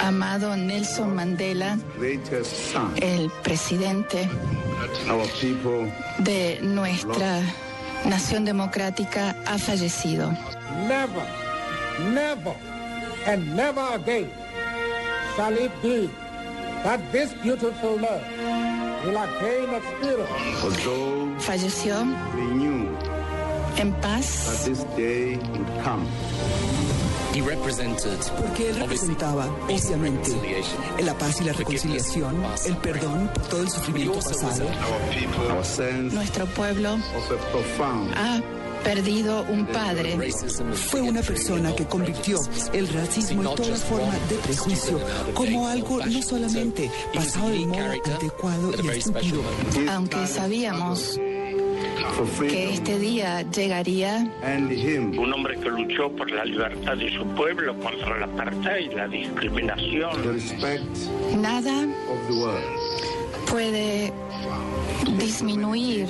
amado Nelson Mandela, el presidente de nuestra nación democrática, ha fallecido. Never, never, and never again shall it be that this beautiful love will again experience. Falleció en paz. Porque él representaba, obviamente, la paz y la reconciliación, el perdón por todo el sufrimiento pasado. Nuestro pueblo ha perdido un padre. Fue una persona que convirtió el racismo y toda forma de prejuicio como algo no solamente pasado de modo adecuado y estúpido. Aunque sabíamos que este día llegaría. Un hombre que luchó por la libertad de su pueblo contra la apartheid y la discriminación. Nada puede disminuir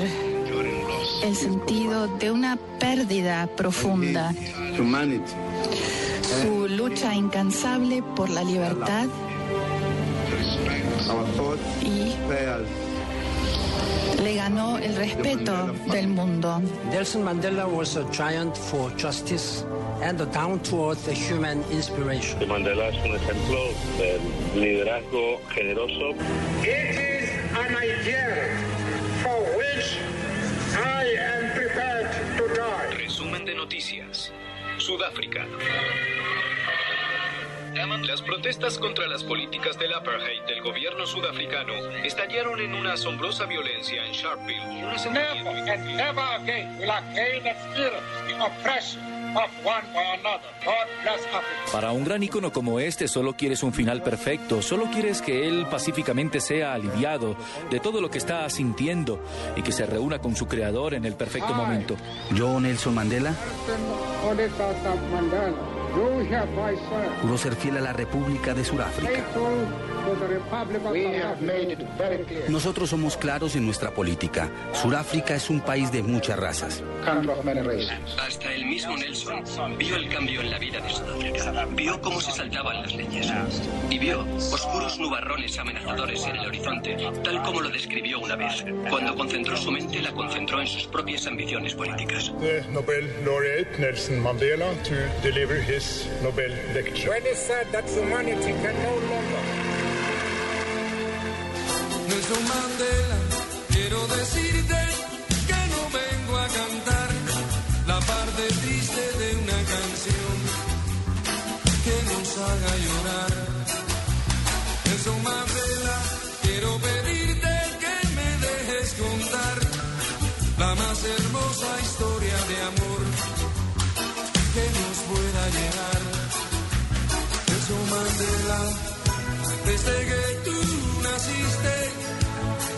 el sentido de una pérdida profunda. Su lucha incansable por la libertad y ganó el respeto del mundo. Nelson Mandela was a giant for justice and a down-to-earth human inspiration. Mandela es un ejemplo de liderazgo generoso. It is an ideal for which I am prepared to die. Resumen de noticias. Sudáfrica. Las protestas contra las políticas del apartheid del gobierno sudafricano estallaron en una asombrosa violencia en Sharpeville. Un asentamiento Never and never again will again experience the oppression of one by another. God bless Africa. Para un gran ícono como este solo quieres un final perfecto, solo quieres que él pacíficamente sea aliviado de todo lo que está sintiendo y que se reúna con su creador en el perfecto momento. Yo, Nelson Mandela, Juro ser fiel a la República de Sudáfrica. Nosotros somos claros en nuestra política. Sudáfrica es un país de muchas razas. Country of many races. Hasta el mismo Nelson vio el cambio en la vida de Sudáfrica. Vio cómo se saltaban las leyes. Y vio oscuros nubarrones amenazadores en el horizonte, tal como lo describió una vez. Cuando concentró su mente, la concentró en sus propias ambiciones políticas. the Nobel laureate Nelson Mandela to deliver his Nobel lecture. When it's said that humanity can no longer Nelson Mandela, quiero decirte que no vengo a cantar la parte triste de una canción que nos haga llorar.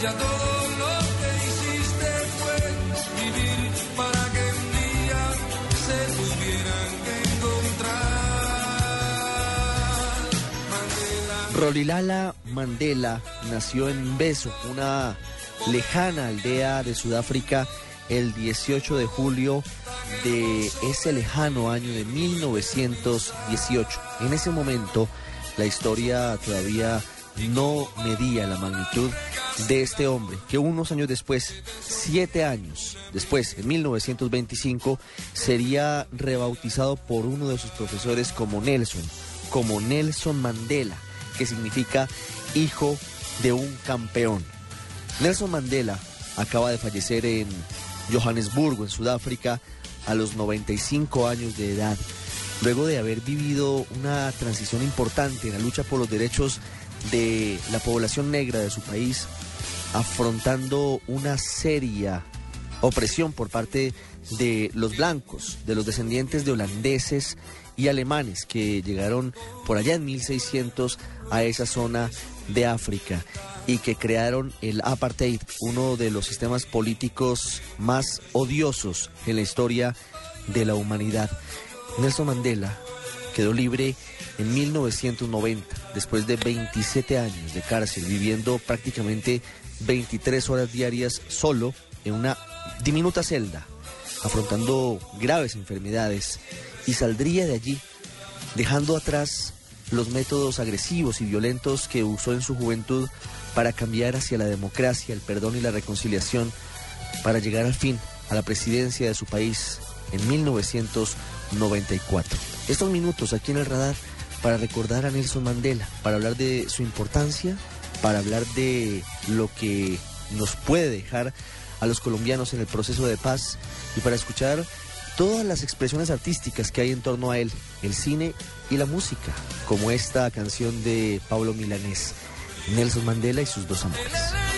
Ya todo lo que hiciste fue vivir para que un día se. Rolilala Mandela nació en Beso, una lejana aldea de Sudáfrica, el 18 de julio de ese lejano año de 1918. En ese momento, la historia todavía no medía la magnitud de este hombre, que unos años después, siete años después, en 1925, sería rebautizado por uno de sus profesores como Nelson, como Nelson Mandela, que significa hijo de un campeón. Nelson Mandela acaba de fallecer en Johannesburgo, en Sudáfrica, a los 95 años de edad, luego de haber vivido una transición importante en la lucha por los derechos de la población negra de su país, afrontando una seria opresión por parte de los blancos, de los descendientes de holandeses y alemanes que llegaron por allá en 1600 a esa zona de África y que crearon el apartheid, uno de los sistemas políticos más odiosos en la historia de la humanidad. Nelson Mandela quedó libre en 1990, después de 27 años de cárcel, viviendo prácticamente 23 horas diarias solo en una diminuta celda, afrontando graves enfermedades, y saldría de allí dejando atrás los métodos agresivos y violentos que usó en su juventud para cambiar hacia la democracia, el perdón y la reconciliación, para llegar al fin a la presidencia de su país en 1994. Estos minutos aquí en el radar para recordar a Nelson Mandela, para hablar de su importancia, para hablar de lo que nos puede dejar a los colombianos en el proceso de paz y para escuchar todas las expresiones artísticas que hay en torno a él, el cine y la música, como esta canción de Pablo Milanés, Nelson Mandela y sus dos amores.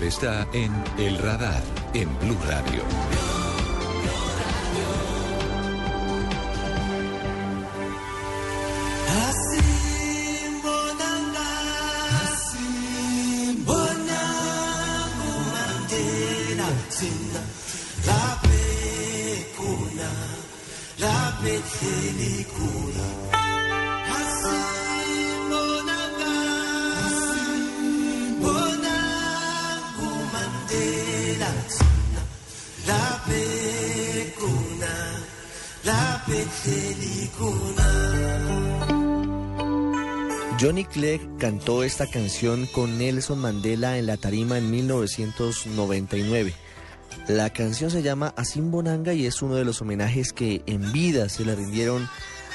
Está en El Radar, en Blue Radio. Johnny Clegg cantó esta canción con Nelson Mandela en la tarima en 1999. La canción se llama Bonanga y es uno de los homenajes que en vida se le rindieron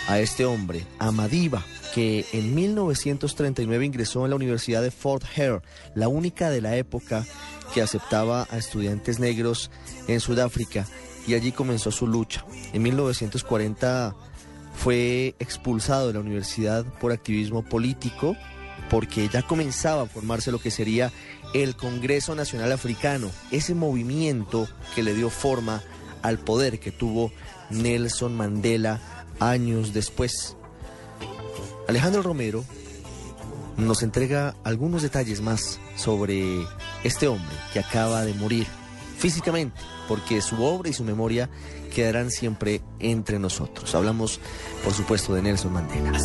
a este hombre, a Madiba, que en 1939 ingresó en la Universidad de Fort Hare, la única de la época que aceptaba a estudiantes negros en Sudáfrica, y allí comenzó su lucha. En 1940 fue expulsado de la universidad por activismo político porque ya comenzaba a formarse lo que sería el Congreso Nacional Africano, ese movimiento que le dio forma al poder que tuvo Nelson Mandela años después. Alejandro Romero nos entrega algunos detalles más sobre este hombre que acaba de morir físicamente, porque su obra y su memoria quedarán siempre entre nosotros. Hablamos, por supuesto, de Nelson Mandela.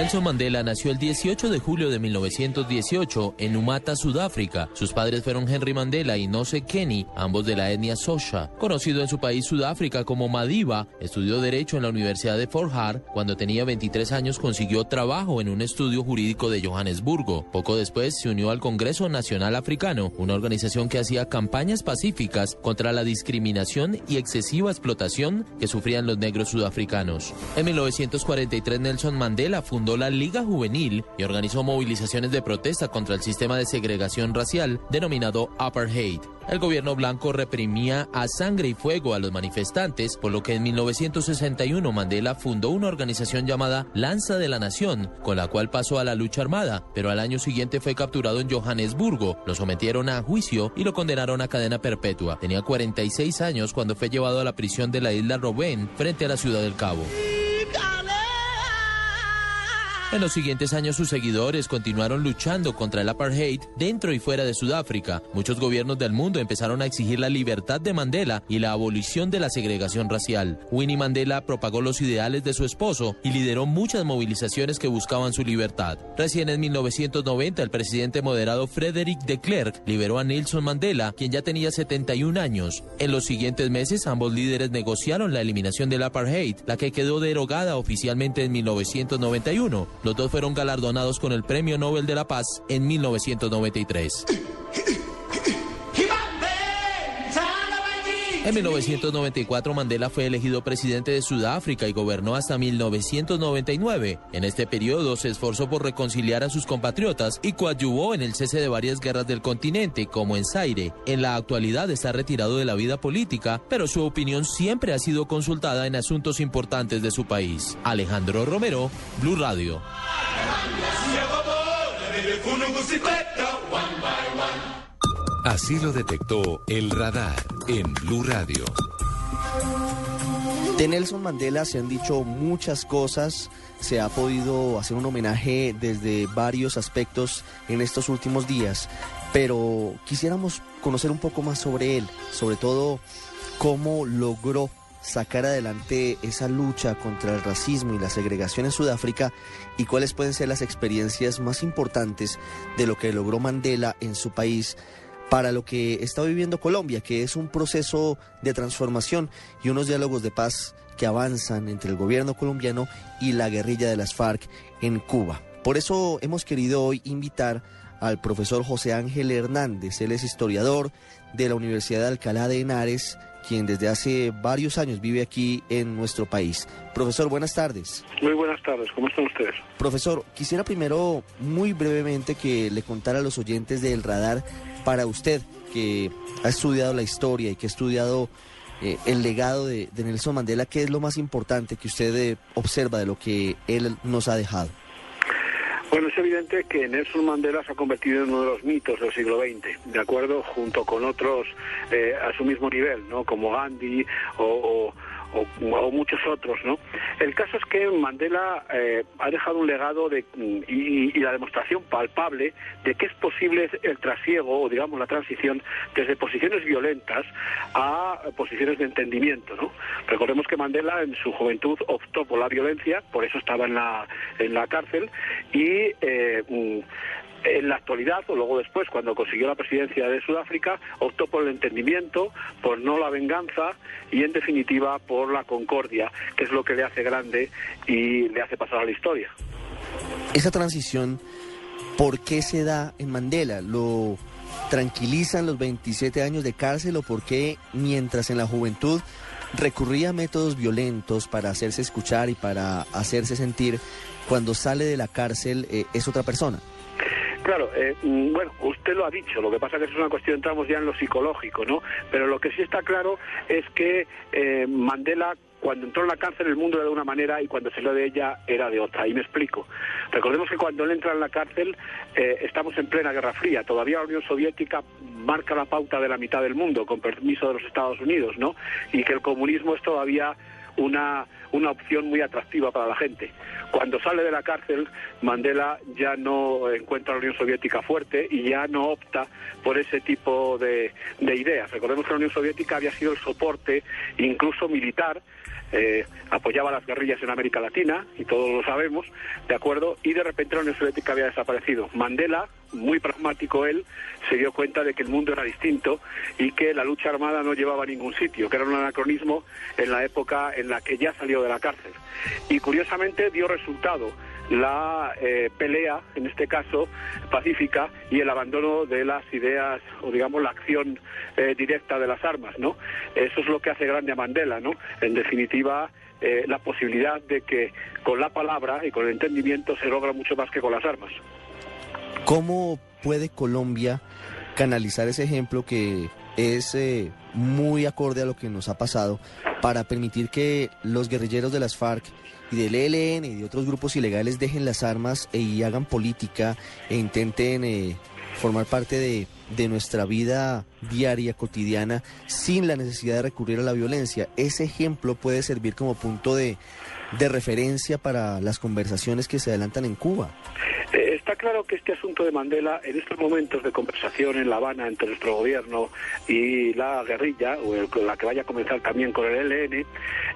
Nelson Mandela nació el 18 de julio de 1918 en Umata, Sudáfrica. Sus padres fueron Henry Mandela y Nose Kenny, ambos de la etnia Sosha. Conocido en su país Sudáfrica como Madiba, estudió Derecho en la Universidad de Fort Hare. Cuando tenía 23 años consiguió trabajo en un estudio jurídico de Johannesburgo. Poco después se unió al Congreso Nacional Africano, una organización que hacía campañas pacíficas contra la discriminación y excesiva explotación que sufrían los negros sudafricanos. En 1943 Nelson Mandela fundó la Liga Juvenil y organizó movilizaciones de protesta contra el sistema de segregación racial denominado Apartheid. El gobierno blanco reprimía a sangre y fuego a los manifestantes, por lo que en 1961 Mandela fundó una organización llamada Lanza de la Nación, con la cual pasó a la lucha armada, pero al año siguiente fue capturado en Johannesburgo, lo sometieron a juicio y lo condenaron a cadena perpetua. Tenía 46 años cuando fue llevado a la prisión de la isla Robben frente a la ciudad del Cabo. En los siguientes años sus seguidores continuaron luchando contra el apartheid dentro y fuera de Sudáfrica. Muchos gobiernos del mundo empezaron a exigir la libertad de Mandela y la abolición de la segregación racial. Winnie Mandela propagó los ideales de su esposo y lideró muchas movilizaciones que buscaban su libertad. Recién en 1990 el presidente moderado Frederick de Klerk liberó a Nelson Mandela, quien ya tenía 71 años. En los siguientes meses ambos líderes negociaron la eliminación del apartheid, la que quedó derogada oficialmente en 1991. Los dos fueron galardonados con el Premio Nobel de la Paz en 1993. En 1994 Mandela fue elegido presidente de Sudáfrica y gobernó hasta 1999. En este periodo se esforzó por reconciliar a sus compatriotas y coadyuvó en el cese de varias guerras del continente, como en Zaire. En la actualidad está retirado de la vida política, pero su opinión siempre ha sido consultada en asuntos importantes de su país. Alejandro Romero, Blue Radio. Así lo detectó el radar en Blue Radio. De Nelson Mandela se han dicho muchas cosas, se ha podido hacer un homenaje desde varios aspectos en estos últimos días, pero quisiéramos conocer un poco más sobre él, sobre todo cómo logró sacar adelante esa lucha contra el racismo y la segregación en Sudáfrica y cuáles pueden ser las experiencias más importantes de lo que logró Mandela en su país para lo que está viviendo Colombia, que es un proceso de transformación y unos diálogos de paz que avanzan entre el gobierno colombiano y la guerrilla de las FARC en Cuba. Por eso hemos querido hoy invitar al profesor José Ángel Hernández. Él es historiador de la Universidad de Alcalá de Henares, quien desde hace varios años vive aquí en nuestro país. Profesor, buenas tardes. Muy buenas tardes, ¿cómo están ustedes? Profesor, quisiera primero muy brevemente que le contara a los oyentes del radar para usted que ha estudiado la historia y que ha estudiado eh, el legado de, Nelson Mandela, ¿qué es lo más importante que usted eh, observa de lo que él nos ha dejado? Bueno, es evidente que Nelson Mandela se ha convertido en uno de los mitos del siglo XX, ¿de acuerdo? Junto con otros eh, a su mismo nivel, ¿no? Como Gandhi o o, muchos otros, ¿no? El caso es que Mandela eh, ha dejado un legado de, y, y, la demostración palpable de que es posible el trasiego o digamos la transición desde posiciones violentas a posiciones de entendimiento, ¿no? Recordemos que Mandela en su juventud optó por la violencia, por eso estaba en la en la cárcel y eh, en la actualidad, o luego después, cuando consiguió la presidencia de Sudáfrica, optó por el entendimiento, por no la venganza y, en definitiva, por la concordia, que es lo que le hace grande y le hace pasar a la historia. Esa transición, ¿por qué se da en Mandela? ¿Lo tranquilizan los 27 años de cárcel o por qué, mientras en la juventud recurría a métodos violentos para hacerse escuchar y para hacerse sentir, cuando sale de la cárcel eh, es otra persona? Claro, eh, bueno, usted lo ha dicho, lo que pasa que es una cuestión, entramos ya en lo psicológico, ¿no? Pero lo que sí está claro es que eh, Mandela cuando entró en la cárcel el mundo era de una manera y cuando salió de ella era de otra. Y me explico. Recordemos que cuando él entra en la cárcel eh, estamos en plena Guerra Fría. Todavía la Unión Soviética marca la pauta de la mitad del mundo, con permiso de los Estados Unidos, ¿no? Y que el comunismo es todavía una, una opción muy atractiva para la gente. Cuando sale de la cárcel, Mandela ya no encuentra a la Unión Soviética fuerte y ya no opta por ese tipo de, de ideas. Recordemos que la Unión Soviética había sido el soporte, incluso militar, eh, apoyaba las guerrillas en América Latina, y todos lo sabemos, ¿de acuerdo? Y de repente la Unión Soviética había desaparecido. Mandela, muy pragmático él, se dio cuenta de que el mundo era distinto y que la lucha armada no llevaba a ningún sitio, que era un anacronismo en la época en la que ya salió de la cárcel. Y curiosamente dio resultado la eh, pelea, en este caso pacífica, y el abandono de las ideas, o digamos la acción eh, directa de las armas, ¿no? Eso es lo que hace grande a Mandela, ¿no? En definitiva, eh, la posibilidad de que con la palabra y con el entendimiento se logra mucho más que con las armas. ¿Cómo puede Colombia canalizar ese ejemplo que es muy acorde a lo que nos ha pasado para permitir que los guerrilleros de las FARC y del ELN y de otros grupos ilegales dejen las armas e, y hagan política e intenten eh, formar parte de, de, nuestra vida diaria, cotidiana, sin la necesidad de recurrir a la violencia. Ese ejemplo puede servir como punto de, de referencia para las conversaciones que se adelantan en Cuba. Está claro que este asunto de Mandela, en estos momentos de conversación en La Habana entre nuestro gobierno y la guerrilla, o la que vaya a comenzar también con el ELN,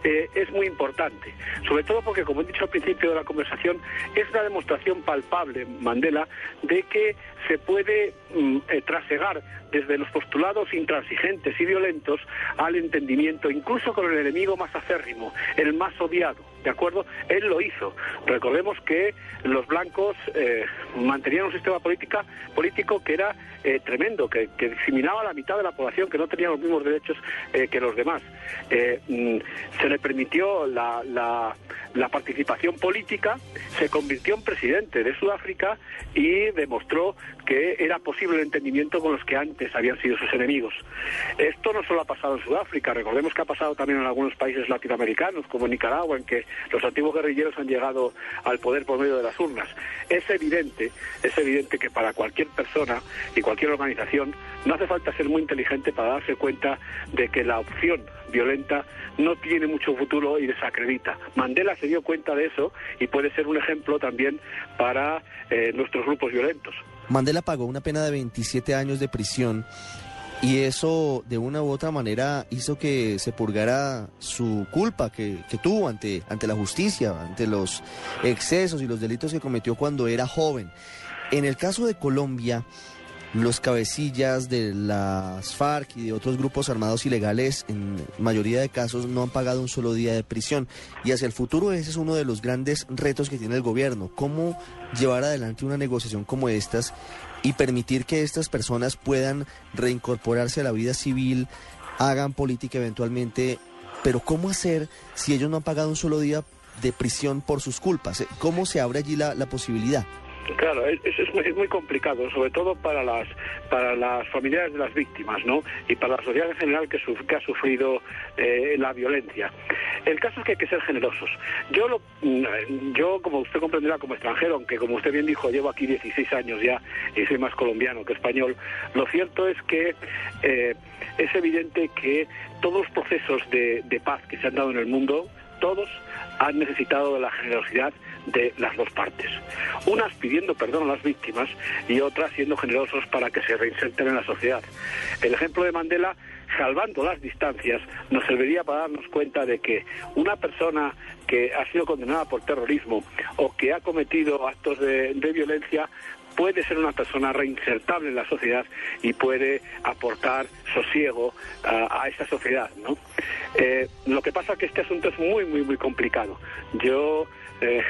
eh, es muy importante. Sobre todo porque, como he dicho al principio de la conversación, es una demostración palpable, Mandela, de que se puede mm, eh, trasegar desde los postulados intransigentes y violentos al entendimiento, incluso con el enemigo más acérrimo, el más odiado, ¿de acuerdo? Él lo hizo. Recordemos que los blancos eh, mantenían un sistema político que era eh, tremendo, que, que, discriminaba a la mitad de la población, que no tenía los mismos derechos eh, que los demás. Mm, se le permitió la participación política, se convirtió en presidente de Sudáfrica y demostró que era posible el entendimiento con los que antes habían sido sus enemigos. Esto no solo ha pasado en Sudáfrica, recordemos que ha pasado también en algunos países latinoamericanos, como Nicaragua, en que los antiguos guerrilleros han llegado al poder por medio de las urnas. Es evidente, es evidente que para cualquier persona y cualquier organización no hace falta ser muy inteligente para darse cuenta de que la opción violenta no tiene mucho futuro y desacredita. Mandela se dio cuenta de eso y puede ser un ejemplo también para eh, nuestros grupos violentos. Mandela pagó una pena de 27 años de prisión y eso de una u otra manera hizo que se purgara su culpa que, que, tuvo ante, ante la justicia, ante los excesos y los delitos que cometió cuando era joven. En el caso de Colombia, los cabecillas de las FARC y de otros grupos armados ilegales en mayoría de casos no han pagado un solo día de prisión. Y hacia el futuro ese es uno de los grandes retos que tiene el gobierno. ¿Cómo llevar adelante una negociación como estas y permitir que estas personas puedan reincorporarse a la vida civil, hagan política eventualmente? Pero ¿cómo hacer si ellos no han pagado un solo día de prisión por sus culpas? ¿Cómo se abre allí la, la posibilidad? Claro, es, es, muy complicado, sobre todo para las para las familiares de las víctimas, ¿no? Y para la sociedad en general que, que ha sufrido eh, la violencia. El caso es que hay que ser generosos. Yo, lo, mm, yo, como usted comprenderá, como extranjero, aunque como usted bien dijo, llevo aquí 16 años ya y soy más colombiano que español, lo cierto es que eh, es evidente que todos los procesos de, de paz que se han dado en el mundo, todos han necesitado de la generosidad de las dos partes. Unas pidiendo perdón a las víctimas y otras siendo generosos para que se reinserten en la sociedad. El ejemplo de Mandela, salvando las distancias, nos serviría para darnos cuenta de que una persona que ha sido condenada por terrorismo o que ha cometido actos de, violencia puede ser una persona reinsertable en la sociedad y puede aportar sosiego a, esa sociedad, ¿no? Eh, lo que pasa es que este asunto es muy, muy, muy complicado. Yo eh,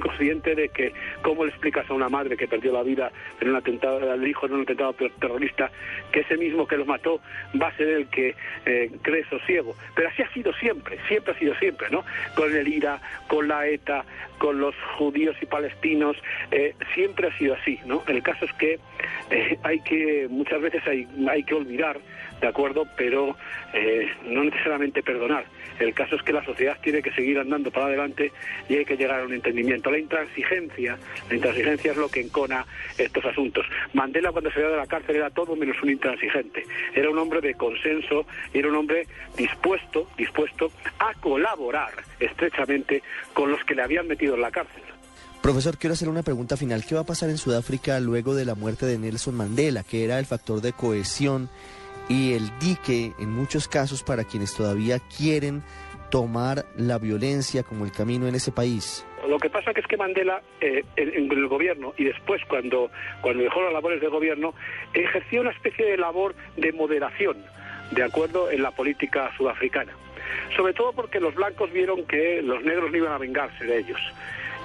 consciente de que cómo le explicas a una madre que perdió la vida en un atentado, al hijo en un atentado terrorista, que ese mismo que lo mató va a ser el que eh, cree sosiego. Pero así ha sido siempre, siempre ha sido siempre, ¿no? Con el IRA, con la ETA, con los judíos y palestinos, eh, siempre ha sido así, ¿no? El caso es que eh, hay que, muchas veces hay, hay que olvidar, ¿de acuerdo? Pero no necesariamente perdonar. El caso es que la sociedad tiene que seguir andando para adelante y hay que llegar a un entendimiento. La intransigencia, la intransigencia es lo que encona estos asuntos. Mandela cuando salió de la cárcel era todo menos un intransigente. Era un hombre de consenso era un hombre dispuesto, dispuesto a colaborar estrechamente con los que le habían metido en la cárcel. Profesor, quiero hacer una pregunta final. ¿Qué va a pasar en Sudáfrica luego de la muerte de Nelson Mandela, que era el factor de cohesión y el dique en muchos casos para quienes todavía quieren tomar la violencia como el camino en ese país? Lo que pasa que es que Mandela, eh, en, el gobierno y después cuando, cuando dejó las labores de gobierno, ejerció una especie de labor de moderación, de acuerdo, en la política sudafricana. Sobre todo porque los blancos vieron que los negros no iban a vengarse de ellos.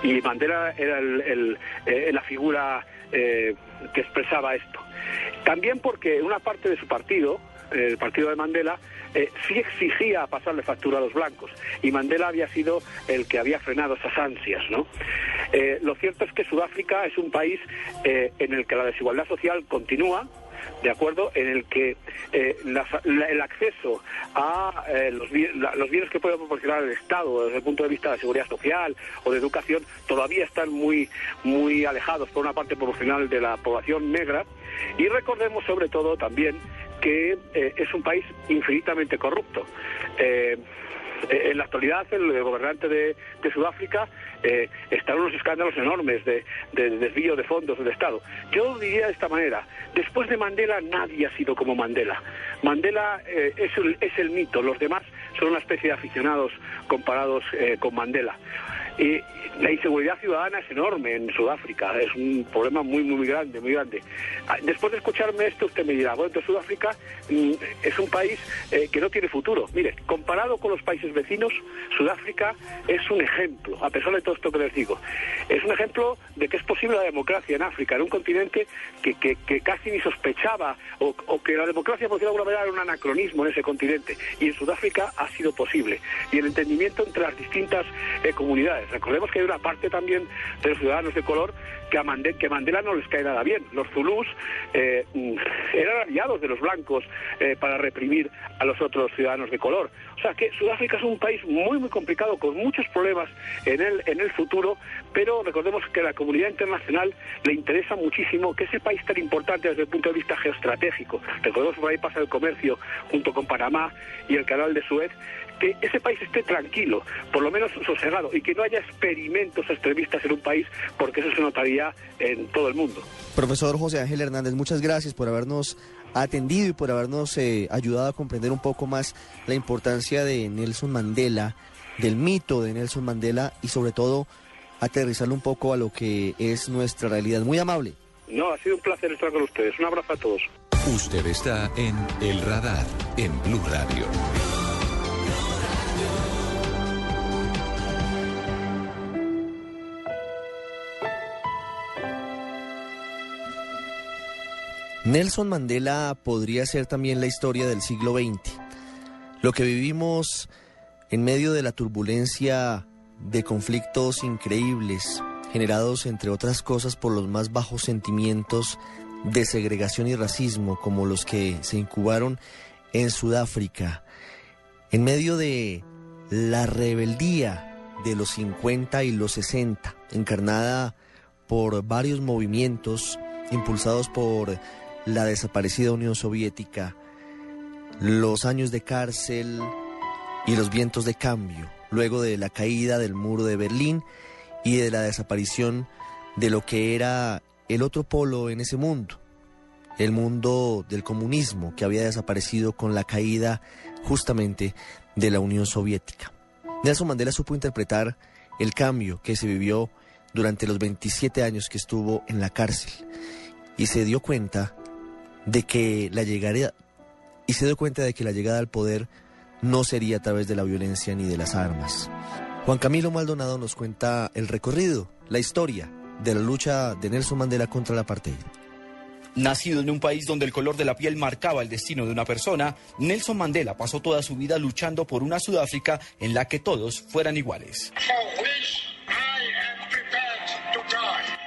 Y Mandela era el, eh, la figura eh, que expresaba esto. También porque una parte de su partido, el partido de Mandela, eh, sí exigía pasarle factura a los blancos y Mandela había sido el que había frenado esas ansias, ¿no? Eh, lo cierto es que Sudáfrica es un país eh, en el que la desigualdad social continúa, ¿de acuerdo? En el que el acceso a los, los, bienes que puede proporcionar el Estado desde el punto de vista de seguridad social o de educación todavía están muy, muy alejados por una parte proporcional de la población negra. Y recordemos sobre todo también que eh, es un país infinitamente corrupto. Eh, eh, en la actualidad, el gobernante de, Sudáfrica eh, están unos escándalos enormes de, desvío de fondos del Estado. Yo diría de esta manera, después de Mandela nadie ha sido como Mandela. Mandela es, el, es, el, mito, los demás son una especie de aficionados comparados con Mandela. Y la inseguridad ciudadana es enorme en Sudáfrica, es un problema muy, muy grande, muy grande. Ah, después de escucharme esto, usted me dirá, bueno, entonces Sudáfrica mm, es un país eh, que no tiene futuro. Mire, comparado con los países vecinos, Sudáfrica es un ejemplo, a pesar de todo esto que les digo. Es un ejemplo de que es posible la democracia en África, en un continente que, casi ni sospechaba, o, o, que la democracia, por decirlo de alguna manera, era un anacronismo en ese continente. Y en Sudáfrica ha sido posible. Y el entendimiento entre las distintas eh, comunidades. Recordemos que hay una parte también de los ciudadanos de color que a Mandela, no les cae nada bien. Los zulús eh, mm, eran aliados de los blancos eh, para reprimir a los otros ciudadanos de color. O sea que Sudáfrica es un país muy, muy complicado, con muchos problemas en el, en el futuro, pero recordemos que a la comunidad internacional le interesa muchísimo que ese país tan importante desde el punto de vista geoestratégico, recordemos por ahí pasa el comercio junto con Panamá y el canal de Suez, que ese país esté tranquilo, por lo menos sosegado, y que no haya experimentos extremistas en un país, porque eso se notaría en todo el mundo. Profesor José Ángel Hernández, muchas gracias por habernos atendido y por habernos eh, ayudado a comprender un poco más la importancia de Nelson Mandela, del mito de Nelson Mandela y sobre todo aterrizarlo un poco a lo que es nuestra realidad. Muy amable. No, ha sido un placer estar con ustedes. Un abrazo a todos. Usted está en El Radar, en Blue Radio. Nelson Mandela podría ser también la historia del siglo XX. Lo que vivimos en medio de la turbulencia de conflictos increíbles, generados entre otras cosas por los más bajos sentimientos de segregación y racismo, como los que se incubaron en Sudáfrica, en medio de la rebeldía de los 50 y los 60, encarnada por varios movimientos impulsados por la desaparecida Unión Soviética, los años de cárcel y los vientos de cambio, luego de la caída del muro de Berlín y de la desaparición de lo que era el otro polo en ese mundo, el mundo del comunismo que había desaparecido con la caída justamente de la Unión Soviética. Nelson Mandela supo interpretar el cambio que se vivió durante los 27 años que estuvo en la cárcel y se dio cuenta de que la llegada y se dio cuenta de que la llegada al poder no sería a través de la violencia ni de las armas. Juan Camilo Maldonado nos cuenta el recorrido, la historia de la lucha de Nelson Mandela contra la apartheid. Nacido en un país donde el color de la piel marcaba el destino de una persona, Nelson Mandela pasó toda su vida luchando por una Sudáfrica en la que todos fueran iguales.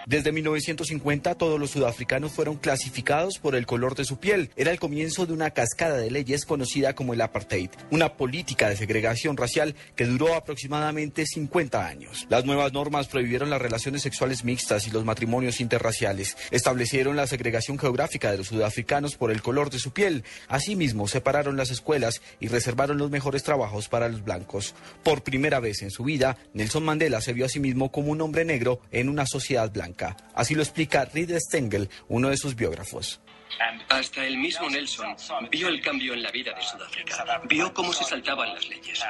Desde 1950 todos los sudafricanos fueron clasificados por el color de su piel. Era el comienzo de una cascada de leyes conocida como el apartheid, una política de segregación racial que duró aproximadamente 50 años. Las nuevas normas prohibieron las relaciones sexuales mixtas y los matrimonios interraciales. Establecieron la segregación geográfica de los sudafricanos por el color de su piel. Asimismo, separaron las escuelas y reservaron los mejores trabajos para los blancos. Por primera vez en su vida, Nelson Mandela se vio a sí mismo como un hombre negro en una sociedad blanca. Así lo explica Reed Stengel, uno de sus biógrafos. Hasta el mismo Nelson vio el cambio en la vida de Sudáfrica. Vio cómo se saltaban las leyes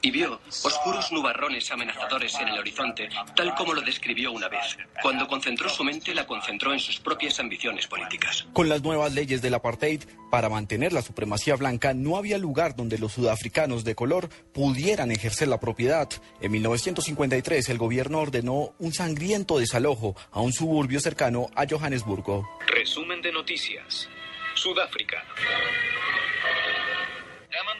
y vio oscuros nubarrones amenazadores en el horizonte, tal como lo describió una vez. Cuando concentró su mente, la concentró en sus propias ambiciones políticas. Con las nuevas leyes del apartheid, para mantener la supremacía blanca, no había lugar donde los sudafricanos de color pudieran ejercer la propiedad. En 1953, el gobierno ordenó un sangriento desalojo a un suburbio cercano a Johannesburgo. Resumen de noticias. Sudáfrica.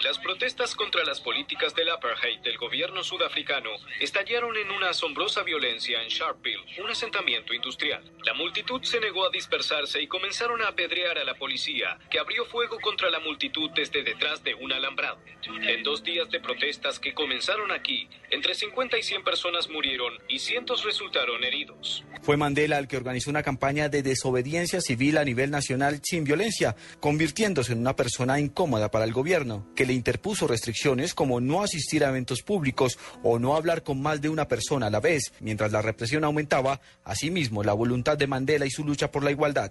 Las protestas contra las políticas del apartheid del gobierno sudafricano estallaron en una asombrosa violencia en Sharpeville, un asentamiento industrial. La multitud se negó a dispersarse y comenzaron a apedrear a la policía, que abrió fuego contra la multitud desde detrás de un alambrado. En dos días de protestas que comenzaron aquí, entre 50 y 100 personas murieron y cientos resultaron heridos. Fue Mandela el que organizó una campaña de desobediencia civil a nivel nacional sin violencia, convirtiéndose en una persona incómoda para el gobierno, que le interpuso restricciones como no asistir a eventos públicos o no hablar con más de una persona a la vez, mientras la represión aumentaba, asimismo la voluntad de Mandela y su lucha por la igualdad.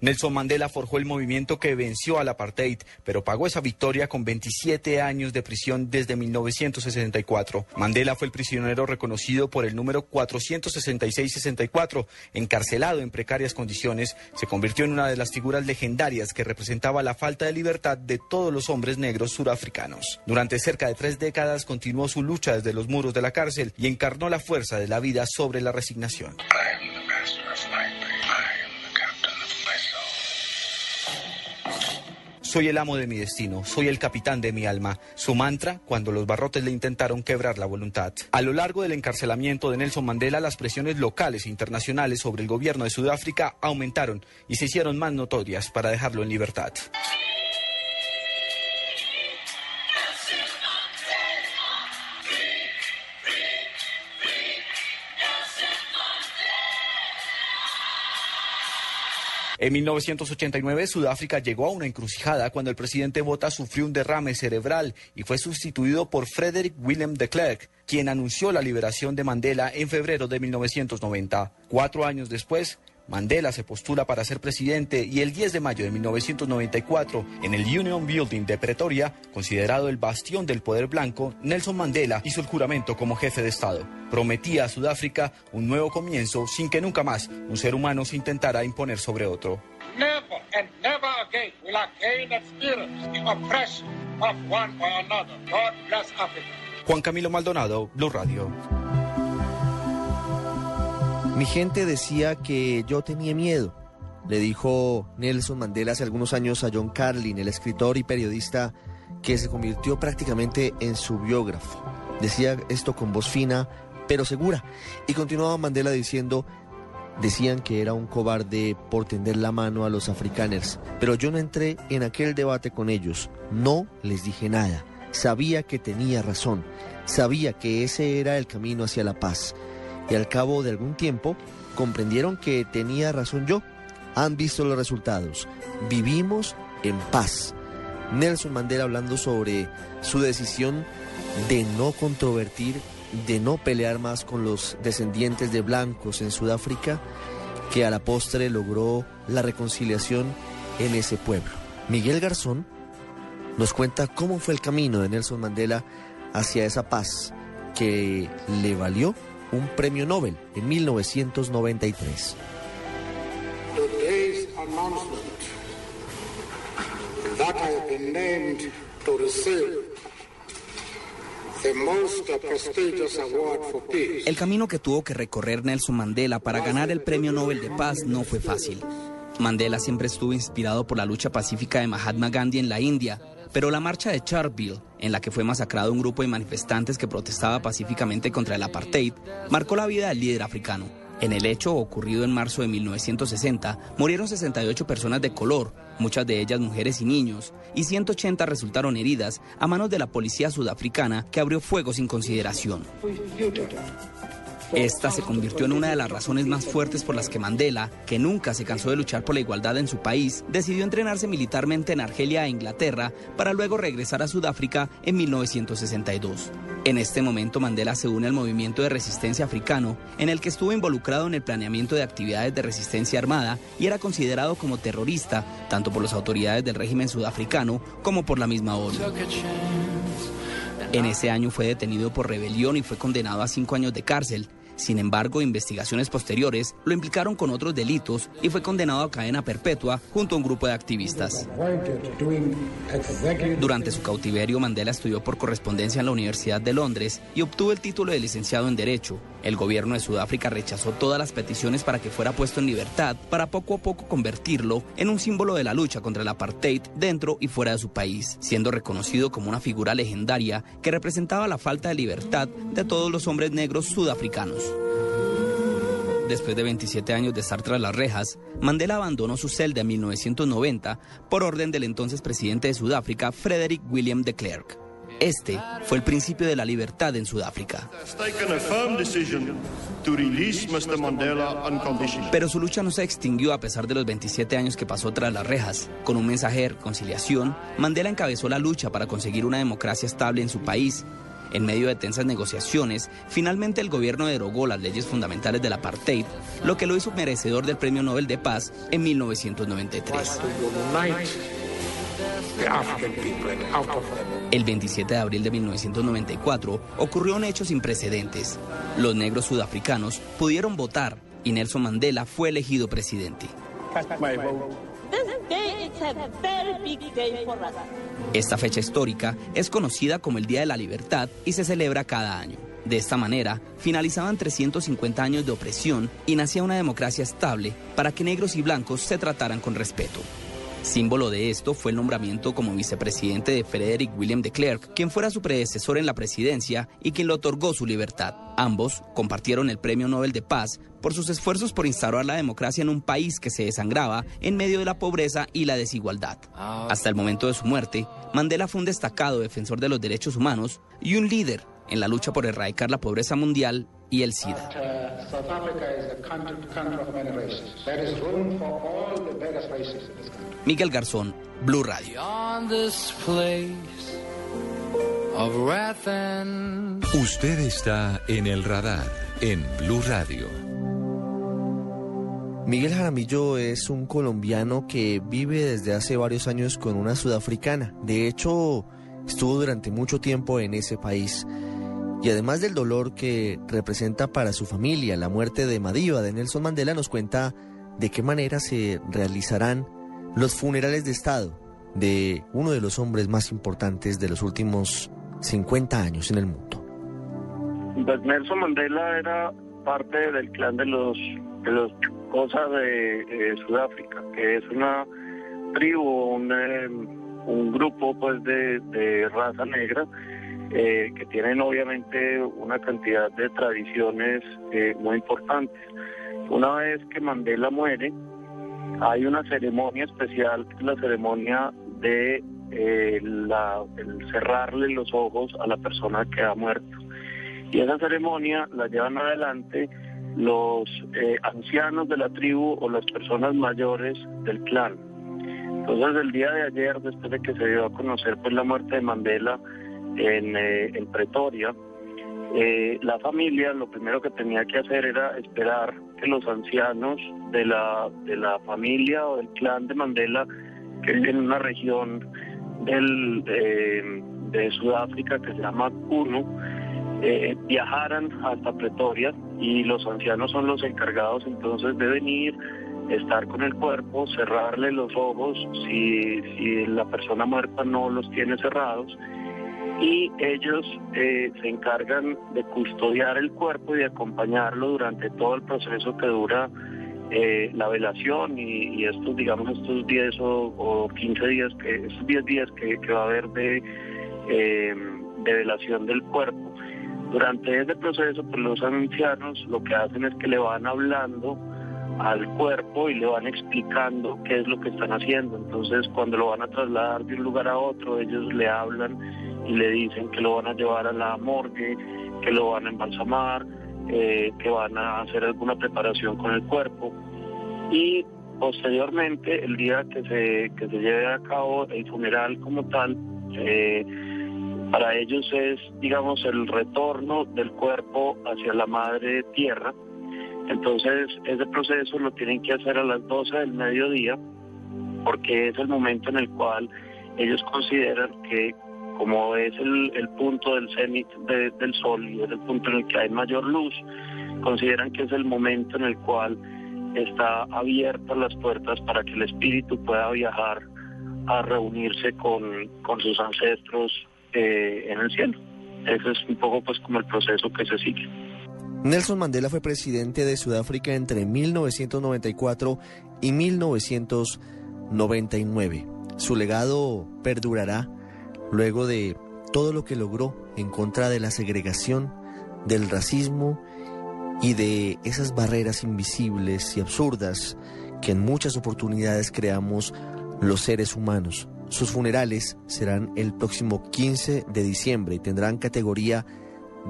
Nelson Mandela forjó el movimiento que venció al apartheid, pero pagó esa victoria con 27 años de prisión desde 1964. Mandela fue el prisionero reconocido por el número 466-64. Encarcelado en precarias condiciones, se convirtió en una de las figuras legendarias que representaba la falta de libertad de todos los hombres negros surafricanos. Durante cerca de tres décadas continuó su lucha desde los muros de la cárcel y encarnó la fuerza de la vida sobre la resignación. Soy el amo de mi destino, soy el capitán de mi alma. Su mantra cuando los barrotes le intentaron quebrar la voluntad. A lo largo del encarcelamiento de Nelson Mandela, las presiones locales e internacionales sobre el gobierno de Sudáfrica aumentaron y se hicieron más notorias para dejarlo en libertad. En 1989, Sudáfrica llegó a una encrucijada cuando el presidente Botha sufrió un derrame cerebral y fue sustituido por Frederick Willem de Klerk, quien anunció la liberación de Mandela en febrero de 1990. Cuatro años después, Mandela se postula para ser presidente y el 10 de mayo de 1994, en el Union Building de Pretoria, considerado el bastión del poder blanco, Nelson Mandela hizo el juramento como jefe de Estado. Prometía a Sudáfrica un nuevo comienzo sin que nunca más un ser humano se intentara imponer sobre otro. Never and never again will again experience the oppression of one or another. God bless Africa. Juan Camilo Maldonado, Blue Radio. Mi gente decía que yo tenía miedo, le dijo Nelson Mandela hace algunos años a John Carlin, el escritor y periodista que se convirtió prácticamente en su biógrafo. Decía esto con voz fina, pero segura. Y continuaba Mandela diciendo, decían que era un cobarde por tender la mano a los africaners, pero yo no entré en aquel debate con ellos, no les dije nada. Sabía que tenía razón, sabía que ese era el camino hacia la paz y al cabo de algún tiempo comprendieron que tenía razón yo. Han visto los resultados. Vivimos en paz. Nelson Mandela hablando sobre su decisión de no controvertir, de no pelear más con los descendientes de blancos en Sudáfrica, que a la postre logró la reconciliación en ese pueblo. Miguel Garzón nos cuenta cómo fue el camino de Nelson Mandela hacia esa paz que le valió un premio Nobel en 1993. Today's announcement that I have been named to receive the most prestigious award for peace. El camino que tuvo que recorrer Nelson Mandela para ganar el Premio Nobel de Paz no fue fácil. Mandela siempre estuvo inspirado por la lucha pacífica de Mahatma Gandhi en la India, pero la marcha de Charleville, en la que fue masacrado un grupo de manifestantes que protestaba pacíficamente contra el apartheid, marcó la vida del líder africano. En el hecho ocurrido en marzo de 1960, murieron 68 personas de color, muchas de ellas mujeres y niños, y 180 resultaron heridas a manos de la policía sudafricana que abrió fuego sin consideración. Esta se convirtió en una de las razones más fuertes por las que Mandela, que nunca se cansó de luchar por la igualdad en su país, decidió entrenarse militarmente en Argelia e Inglaterra para luego regresar a Sudáfrica en 1962. En este momento Mandela se une al movimiento de resistencia africano, en el que estuvo involucrado en el planeamiento de actividades de resistencia armada y era considerado como terrorista, tanto por las autoridades del régimen sudafricano como por la misma ONU. En ese año fue detenido por rebelión y fue condenado a cinco años de cárcel. Sin embargo, investigaciones posteriores lo implicaron con otros delitos y fue condenado a cadena perpetua junto a un grupo de activistas. Durante su cautiverio, Mandela estudió por correspondencia en la Universidad de Londres y obtuvo el título de licenciado en Derecho. El gobierno de Sudáfrica rechazó todas las peticiones para que fuera puesto en libertad para poco a poco convertirlo en un símbolo de la lucha contra el apartheid dentro y fuera de su país, siendo reconocido como una figura legendaria que representaba la falta de libertad de todos los hombres negros sudafricanos. Después de 27 años de estar tras las rejas, Mandela abandonó su celda en 1990 por orden del entonces presidente de Sudáfrica, Frederick William de Klerk. Este fue el principio de la libertad en Sudáfrica. Pero su lucha no se extinguió a pesar de los 27 años que pasó tras las rejas. Con un mensaje de reconciliación, Mandela encabezó la lucha para conseguir una democracia estable en su país. En medio de tensas negociaciones, finalmente el gobierno derogó las leyes fundamentales del apartheid, lo que lo hizo merecedor del Premio Nobel de Paz en 1993. El 27 de abril de 1994 ocurrió un hecho sin precedentes. Los negros sudafricanos pudieron votar y Nelson Mandela fue elegido presidente. Esta fecha histórica es conocida como el Día de la Libertad y se celebra cada año. De esta manera, finalizaban 350 años de opresión y nacía una democracia estable para que negros y blancos se trataran con respeto. Símbolo de esto fue el nombramiento como vicepresidente de Frederick William de Klerk, quien fuera su predecesor en la presidencia y quien le otorgó su libertad. Ambos compartieron el Premio Nobel de Paz por sus esfuerzos por instaurar la democracia en un país que se desangraba en medio de la pobreza y la desigualdad. Hasta el momento de su muerte, Mandela fue un destacado defensor de los derechos humanos y un líder en la lucha por erradicar la pobreza mundial y el SIDA. Miguel Garzón, Blue Radio. Usted está en el radar en Blue Radio. Miguel Jaramillo es un colombiano que vive desde hace varios años con una sudafricana. De hecho, estuvo durante mucho tiempo en ese país. Y además del dolor que representa para su familia la muerte de Madiba de Nelson Mandela, nos cuenta de qué manera se realizarán los funerales de Estado de uno de los hombres más importantes de los últimos 50 años en el mundo. Pues Nelson Mandela era parte del clan de los de los cosas de eh, Sudáfrica, que es una tribu, un, eh, un grupo pues de, de raza negra eh, que tienen obviamente una cantidad de tradiciones eh, muy importantes. Una vez que Mandela muere, hay una ceremonia especial, que es la ceremonia de eh, la, el cerrarle los ojos a la persona que ha muerto. Y esa ceremonia la llevan adelante los ancianos de la tribu o las personas mayores del clan. Entonces el día de ayer, después de que se dio a conocer pues, la muerte de Mandela, en, eh, Pretoria, eh, la familia lo primero que tenía que hacer era esperar que los ancianos de la, de la familia o del clan de Mandela, que es en una región del, eh, de Sudáfrica que se llama Kuno, viajaran hasta Pretoria y los ancianos son los encargados entonces de venir, estar con el cuerpo, cerrarle los ojos si, si la persona muerta no los tiene cerrados y ellos eh, se encargan de custodiar el cuerpo y de acompañarlo durante todo el proceso que dura eh, la velación y, estos, digamos, estos 10 o, 15 días, que, estos 10 días que, va a haber de, eh, de velación del cuerpo. Durante ese proceso, pues los ancianos lo que hacen es que le van hablando al cuerpo y le van explicando qué es lo que están haciendo. Entonces, cuando lo van a trasladar de un lugar a otro, ellos le hablan y le dicen que lo van a llevar a la morgue, que lo van a embalsamar, eh, que van a hacer alguna preparación con el cuerpo. Y posteriormente, el día que se, que se lleve a cabo el funeral como tal, eh, para ellos es, digamos, el retorno del cuerpo hacia la madre tierra. Entonces, ese proceso lo tienen que hacer a las 12 del mediodía, porque es el momento en el cual ellos consideran que como es el, punto del cenit del sol y es el punto en el que hay mayor luz, consideran que es el momento en el cual está abiertas las puertas para que el espíritu pueda viajar a reunirse con, sus ancestros eh, en el cielo. Ese es un poco pues como el proceso que se sigue. Nelson Mandela fue presidente de Sudáfrica entre 1994 y 1999. Su legado perdurará luego de todo lo que logró en contra de la segregación, del racismo y de esas barreras invisibles y absurdas que en muchas oportunidades creamos los seres humanos Sus funerales serán el próximo 15 de diciembre y tendrán categoría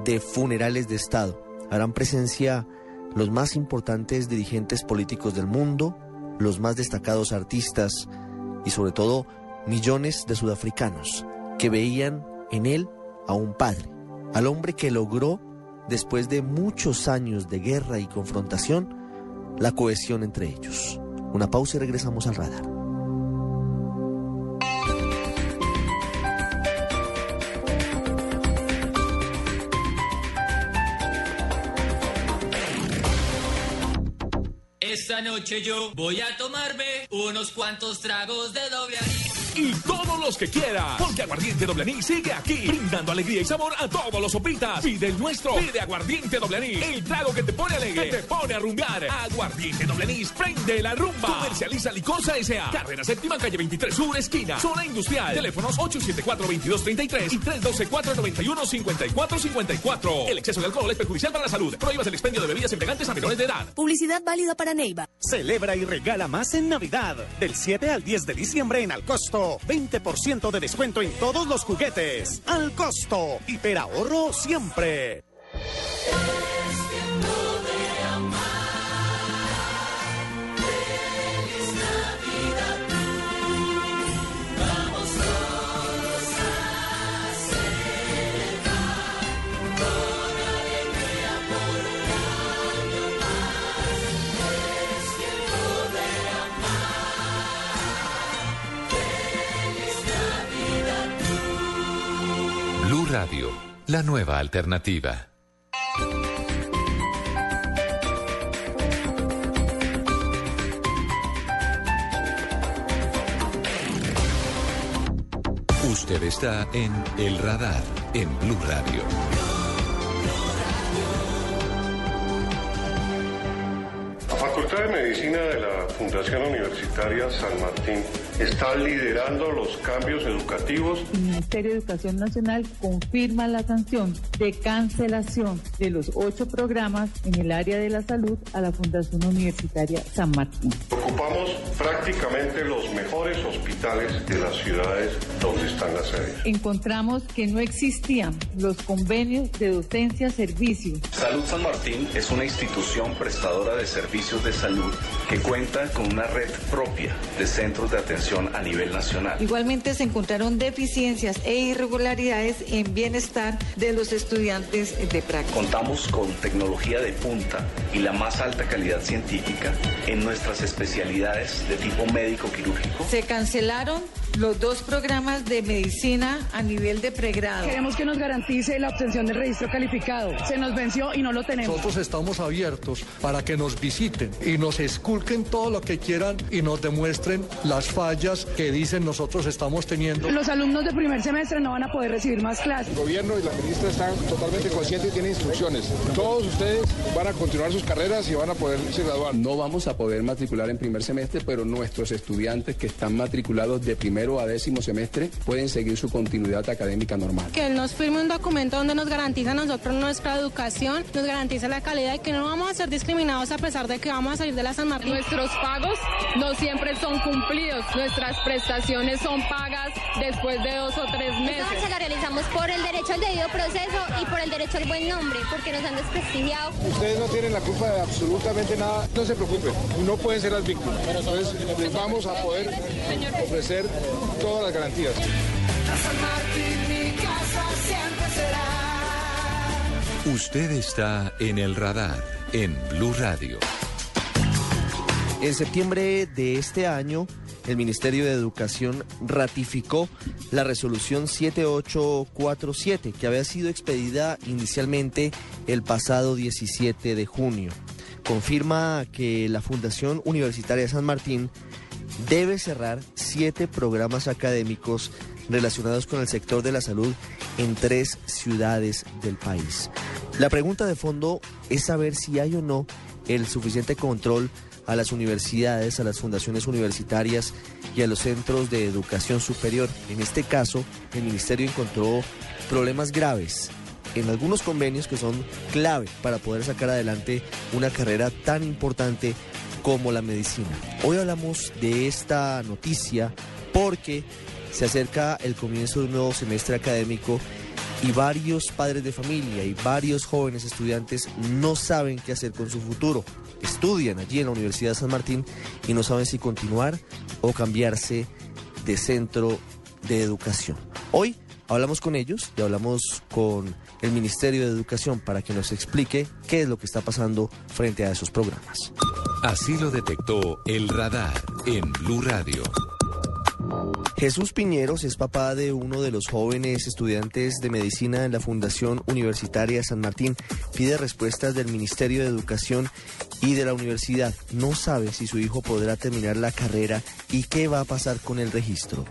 de funerales de Estado. Harán presencia los más importantes dirigentes políticos del mundo, los más destacados artistas y sobre todo millones de sudafricanos que veían en él a un padre, al hombre que logró, después de muchos años de guerra y confrontación, la cohesión entre ellos. Una pausa y regresamos al radar. Esta noche yo voy a tomarme unos cuantos tragos de doble y todos los que quiera. Porque Aguardiente Doble Anís sigue aquí, brindando alegría y sabor a todos los sopitas. Pide el nuestro. Pide Aguardiente Doble Anís. El trago que te pone alegre, que te pone a rumbear. Aguardiente Doble Anís, prende la rumba. Comercializa Licosa S.A. Carrera Séptima, calle 23 Sur, esquina. Zona Industrial. Teléfonos 874-2233 y 312-491-5454. El exceso de alcohol es perjudicial para la salud. Prohíbas el expendio de bebidas embriagantes a menores de edad. Publicidad válida para Neiva. Celebra y regala más en Navidad. Del 7 al 10 de diciembre en Alcosto. 20% de descuento en todos los juguetes. Al costo. Hiperahorro siempre. La nueva alternativa. Usted está en El Radar, en Blue Radio. La Facultad de Medicina de la Fundación Universitaria San Martín está liderando los cambios educativos. El Ministerio de Educación Nacional confirma la sanción de cancelación de los ocho programas en el área de la salud a la Fundación Universitaria San Martín. Ocupamos prácticamente los mejores hospitales de las ciudades donde están las sedes. Encontramos que no existían los convenios de docencia-servicio. Salud San Martín es una institución prestadora de servicios de salud que cuenta con una red propia de centros de atención a nivel nacional. Igualmente se encontraron deficiencias e irregularidades en bienestar de los estudiantes de práctica. Contamos con tecnología de punta y la más alta calidad científica en nuestras especialidades de tipo médico quirúrgico. Se cancelaron los dos programas de medicina a nivel de pregrado. Queremos que nos garantice la obtención del registro calificado. Se nos venció y no lo tenemos. Nosotros estamos abiertos para que nos visiten y nos esculquen todo lo que quieran y nos demuestren las fallas que dicen nosotros estamos teniendo. Los alumnos de primer semestre no van a poder recibir más clases. El gobierno y la ministra están totalmente conscientes y tienen instrucciones. Todos ustedes van a continuar sus carreras y van a poderse graduar. No vamos a poder matricular en primer semestre, pero nuestros estudiantes que están matriculados de primero a décimo semestre pueden seguir su continuidad académica normal. Que él nos firme un documento donde nos garantiza a nosotros nuestra educación, nos garantiza la calidad y que no vamos a ser discriminados a pesar de que vamos a salir de la San Martín. Nuestros pagos no siempre son cumplidos nuestras prestaciones son pagas después de dos o tres meses. La realizamos por el derecho al debido proceso y por el derecho al buen nombre, porque nos han desprestigiado. Ustedes no tienen la culpa de absolutamente nada. No se preocupen, no pueden ser las víctimas. Entonces les vamos a poder ofrecer todas las garantías. Usted está en el radar en Blue Radio. En septiembre de este año, el Ministerio de Educación ratificó la resolución 7847 que había sido expedida inicialmente el pasado 17 de junio. Confirma que la Fundación Universitaria de San Martín debe cerrar siete programas académicos relacionados con el sector de la salud en tres ciudades del país. La pregunta de fondo es saber si hay o no el suficiente control a las universidades, a las fundaciones universitarias y a los centros de educación superior. En este caso, el Ministerio encontró problemas graves en algunos convenios que son clave para poder sacar adelante una carrera tan importante como la medicina. Hoy hablamos de esta noticia porque Se acerca el comienzo de un nuevo semestre académico y varios padres de familia y varios jóvenes estudiantes no saben qué hacer con su futuro. Estudian allí en la Universidad de San Martín y no saben si continuar o cambiarse de centro de educación. Hoy hablamos con ellos y hablamos con el Ministerio de Educación para que nos explique qué es lo que está pasando frente a esos programas. Así lo detectó el radar en Blue Radio. Jesús Piñeros es papá de uno de los jóvenes estudiantes de medicina en la Fundación Universitaria San Martín. Pide respuestas del Ministerio de Educación y de la universidad. No sabe si su hijo podrá terminar la carrera y qué va a pasar con el registro.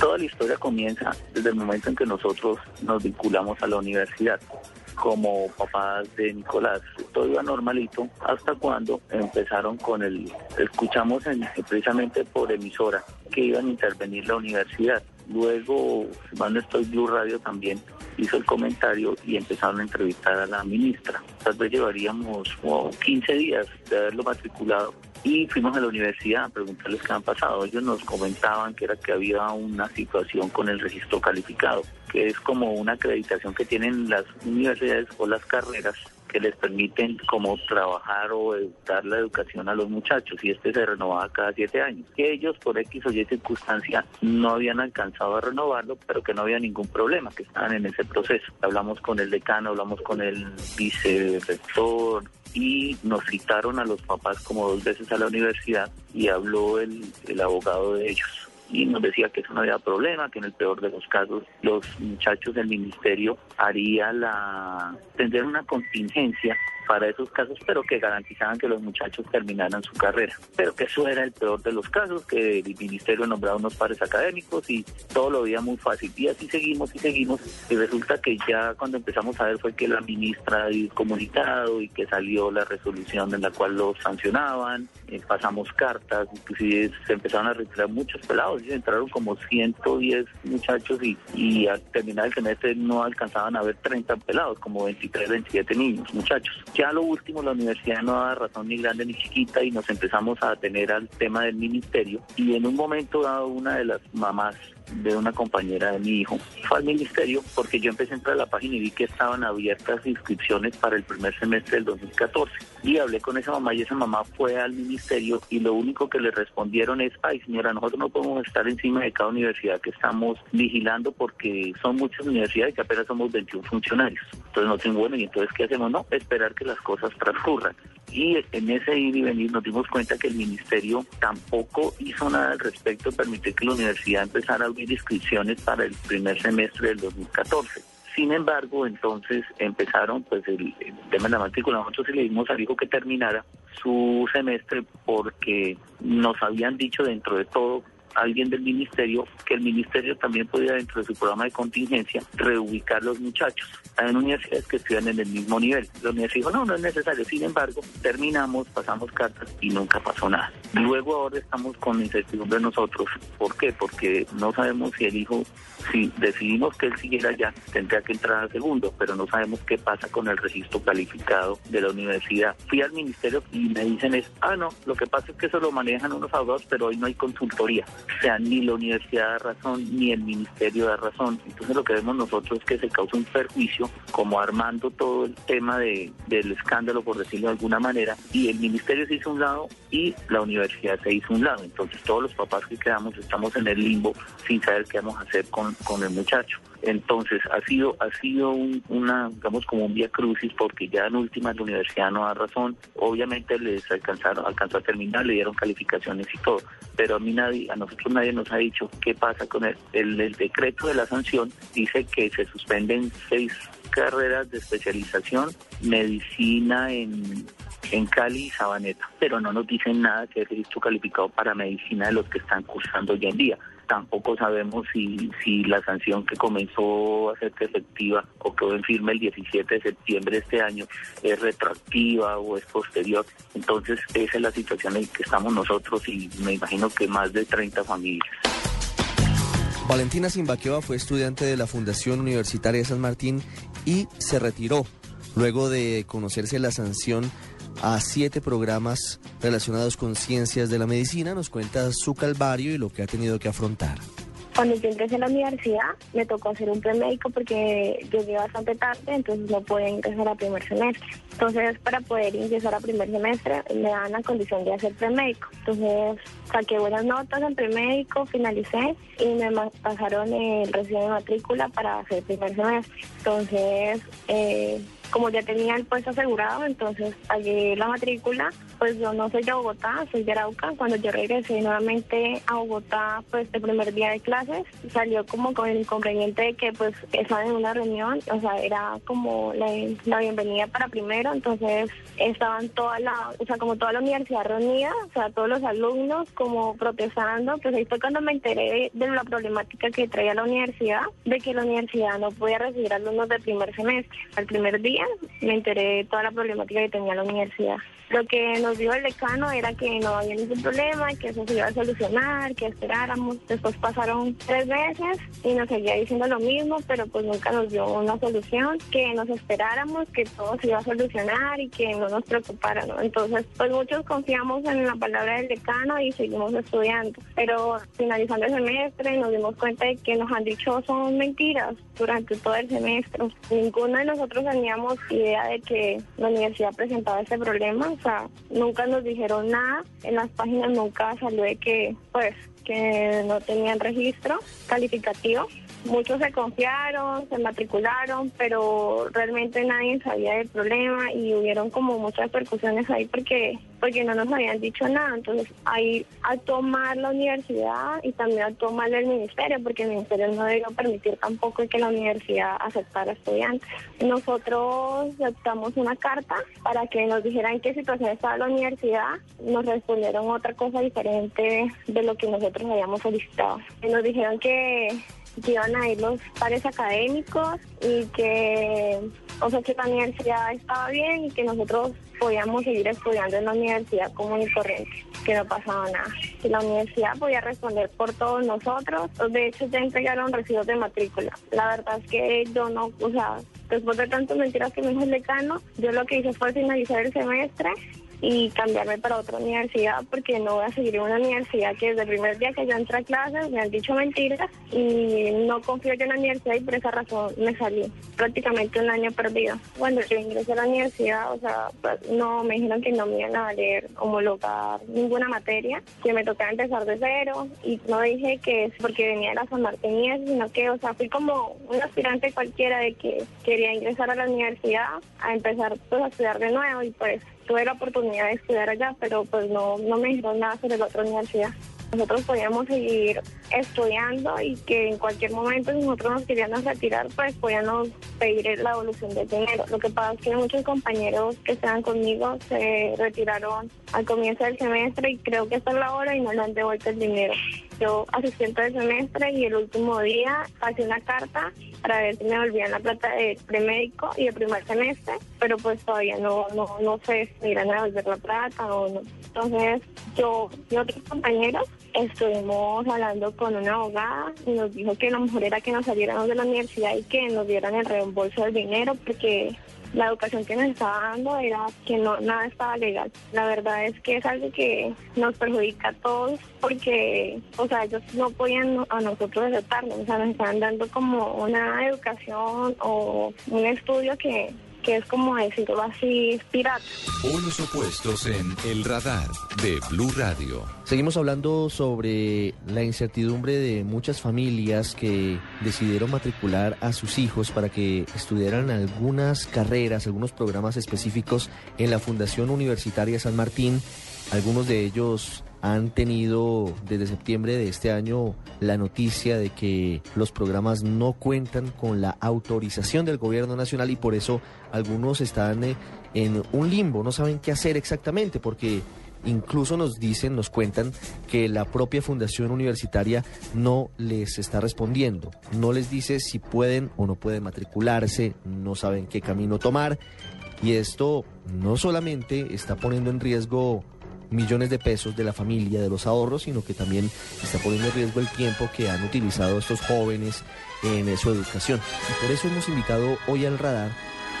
Toda la historia comienza desde el momento en que nosotros nos vinculamos a la universidad como papás de Nicolás. Todo iba normalito hasta cuando empezaron con el, escuchamos precisamente por emisora que iban a intervenir la universidad. Luego, cuando estoy Blue Radio también hizo el comentario y empezaron a entrevistar a la ministra. Tal vez llevaríamos 15 días de haberlo matriculado y fuimos a la universidad a preguntarles qué han pasado. Ellos nos comentaban que era que había una situación con el registro calificado, que es como una acreditación que tienen las universidades o las carreras que les permiten como trabajar o dar la educación a los muchachos y este se renovaba cada siete años. Que ellos por X o Y circunstancia no habían alcanzado a renovarlo, pero que no había ningún problema, que estaban en ese proceso. Hablamos con el decano, hablamos con el vicerrector, y nos citaron a los papás como dos veces a la universidad y habló el, el abogado de ellos. Y nos decía que eso no había problema, que en el peor de los casos los muchachos del ministerio haría la tendría una contingencia para esos casos, pero que garantizaban que los muchachos terminaran su carrera. Pero que eso era el peor de los casos, que el ministerio nombraba unos pares académicos y todo lo veía muy fácil. Y así seguimos y seguimos. Y resulta que ya cuando empezamos a ver fue que la ministra había comunicado y que salió la resolución en la cual los sancionaban, eh, pasamos cartas, inclusive se empezaron a retirar muchos pelados, y entraron como 110 muchachos y, y al terminar el semestre no alcanzaban a ver 30 pelados, como 23, 27 niños, muchachos. Ya lo último, la universidad no da razón ni grande ni chiquita y nos empezamos a tener al tema del ministerio. Y en un momento dado una de las mamás de una compañera de mi hijo. Fue al ministerio porque yo empecé a entrar a la página y vi que estaban abiertas inscripciones para el primer semestre del 2014. Y hablé con esa mamá y esa mamá fue al ministerio y lo único que le respondieron es, ay señora, nosotros no podemos estar encima de cada universidad que estamos vigilando porque son muchas universidades y apenas somos 21 funcionarios. Entonces no tengo bueno, y entonces ¿qué hacemos? No, esperar que las cosas transcurran. Y en ese ir y venir nos dimos cuenta que el ministerio tampoco hizo nada al respecto, permitir que la universidad empezara a abrir inscripciones para el primer semestre del 2014. Sin embargo, entonces empezaron pues el, tema de la matrícula. Nosotros le dimos al hijo que terminara su semestre porque nos habían dicho dentro de todo alguien del ministerio que el ministerio también podía dentro de su programa de contingencia reubicar los muchachos. Hay universidades que estudian en el mismo nivel. La universidad dijo, no, no es necesario. Sin embargo, terminamos, pasamos cartas y nunca pasó nada. Luego ahora estamos con incertidumbre nosotros. ¿Por qué? Porque no sabemos si el hijo, si decidimos que él siguiera allá, tendría que entrar al segundo, pero no sabemos qué pasa con el registro calificado de la universidad. Fui al ministerio y me dicen es, ah, no, lo que pasa es que eso lo manejan unos abogados, pero hoy no hay consultoría. Sea, ni la universidad da razón, ni el ministerio da razón. Entonces lo que vemos nosotros es que se causa un perjuicio, como armando todo el tema de, del escándalo, por decirlo de alguna manera, y el ministerio se hizo un lado y la universidad se hizo un lado. Entonces todos los papás que quedamos estamos en el limbo sin saber qué vamos a hacer con, con el muchacho. Entonces ha sido ha sido una digamos como un vía crucis porque ya en última la universidad no da razón. Obviamente les alcanzaron alcanzó a terminar, le dieron calificaciones y todo, pero a mí nadie a nosotros nadie nos ha dicho qué pasa con el, el, decreto de la sanción dice que se suspenden seis carreras de especialización, medicina en en Cali y Sabaneta, pero no nos dicen nada que es registro calificado para medicina de los que están cursando hoy en día tampoco sabemos si, si la sanción que comenzó a ser efectiva o quedó en firme el 17 de septiembre de este año es retroactiva o es posterior. Entonces esa es la situación en que estamos nosotros y me imagino que más de 30 familias. Valentina Simbaqueva fue estudiante de la Fundación Universitaria de San Martín y se retiró luego de conocerse la sanción a siete programas relacionados con ciencias de la medicina. Nos cuenta su calvario y lo que ha tenido que afrontar. Cuando yo ingresé a la universidad, me tocó hacer un premédico porque llegué bastante tarde, entonces no podía ingresar a primer semestre. Entonces, para poder ingresar a primer semestre, me dan la condición de hacer premédico. Entonces, saqué buenas notas en premédico, finalicé y me pasaron el recibo de matrícula para hacer primer semestre. Entonces, eh, como ya tenía el puesto asegurado, entonces pagué la matrícula. Pues yo no soy de Bogotá, soy de Arauca. Cuando yo regresé nuevamente a Bogotá, pues el primer día de clases, salió como con el inconveniente de que pues estaban en una reunión, o sea, era como la, la bienvenida para primero, entonces estaban toda la, o sea, como toda la universidad reunida, o sea, todos los alumnos como protestando, pues ahí fue cuando me enteré de la problemática que traía la universidad, de que la universidad no podía recibir alumnos del primer semestre. Al primer día me enteré de toda la problemática que tenía la universidad. Lo que nos dijo el decano era que no había ningún problema, que eso se iba a solucionar, que esperáramos. Después pasaron tres meses y nos seguía diciendo lo mismo, pero pues nunca nos dio una solución, que nos esperáramos, que todo se iba a solucionar y que no nos preocupara, ¿no? Entonces, pues muchos confiamos en la palabra del decano y seguimos estudiando. Pero finalizando el semestre nos dimos cuenta de que nos han dicho son mentiras durante todo el semestre. Ninguno de nosotros teníamos idea de que la universidad presentaba este problema, o sea, nunca nos dijeron nada, en las páginas nunca salió de que, pues, que no tenían registro calificativo. Muchos se confiaron, se matricularon, pero realmente nadie sabía del problema y hubieron como muchas percusiones ahí porque porque no nos habían dicho nada. Entonces ahí actuó mal la universidad y también actuó mal el ministerio porque el ministerio no debió permitir tampoco que la universidad aceptara estudiantes. Nosotros adoptamos una carta para que nos dijeran en qué situación estaba la universidad. Nos respondieron otra cosa diferente de lo que nosotros habíamos solicitado. Nos dijeron que que iban a ir los pares académicos y que, o sea, que la universidad estaba bien y que nosotros podíamos seguir estudiando en la universidad común y corriente, que no pasaba nada. Que la universidad podía responder por todos nosotros. De hecho, ya entregaron recibos de matrícula. La verdad es que yo no, o sea, después de tantas mentiras que me dijo el decano, yo lo que hice fue finalizar el semestre y cambiarme para otra universidad porque no voy a seguir una universidad que desde el primer día que yo entré a clases me han dicho mentiras y no confío yo en la universidad y por esa razón me salí. Prácticamente un año perdido. Cuando yo ingresé a la universidad, o sea, pues, no, me dijeron que no me iban a valer homologar ninguna materia, que me tocaba empezar de cero y no dije que es porque venía de la San Martín, sino que, o sea, fui como un aspirante cualquiera de que quería ingresar a la universidad a empezar pues a estudiar de nuevo y pues tuve la oportunidad de estudiar allá, pero pues no, no me dijeron nada sobre la otra universidad. Nosotros podíamos seguir estudiando y que en cualquier momento si nosotros nos queríamos retirar, pues podíamos pedir la devolución del dinero. Lo que pasa es que muchos compañeros que estaban conmigo se retiraron al comienzo del semestre y creo que es la hora y no le han devuelto el dinero. Yo asistí todo el semestre y el último día pasé una carta para ver si me volvían la plata de premédico y el primer semestre, pero pues todavía no, no, no sé si irán a devolver la plata o no. Entonces yo y otros compañeros estuvimos hablando con una abogada y nos dijo que lo mejor era que nos saliéramos de la universidad y que nos dieran el reembolso del dinero porque la educación que nos estaba dando era que no nada estaba legal. La verdad es que es algo que nos perjudica a todos porque, o sea, ellos no podían a nosotros aceptarnos, o sea, nos estaban dando como una educación o un estudio que que es como decirlo así, pirata. Polos opuestos en El Radar de Blue Radio. Seguimos hablando sobre la incertidumbre de muchas familias que decidieron matricular a sus hijos para que estudiaran algunas carreras, algunos programas específicos en la Fundación Universitaria San Martín. Algunos de ellos han tenido desde septiembre de este año la noticia de que los programas no cuentan con la autorización del gobierno nacional y por eso algunos están eh, en un limbo, no saben qué hacer exactamente porque incluso nos dicen, nos cuentan que la propia fundación universitaria no les está respondiendo, no les dice si pueden o no pueden matricularse, no saben qué camino tomar y esto no solamente está poniendo en riesgo millones de pesos de la familia, de los ahorros, sino que también está poniendo en riesgo el tiempo que han utilizado estos jóvenes en su educación. Y por eso hemos invitado hoy al radar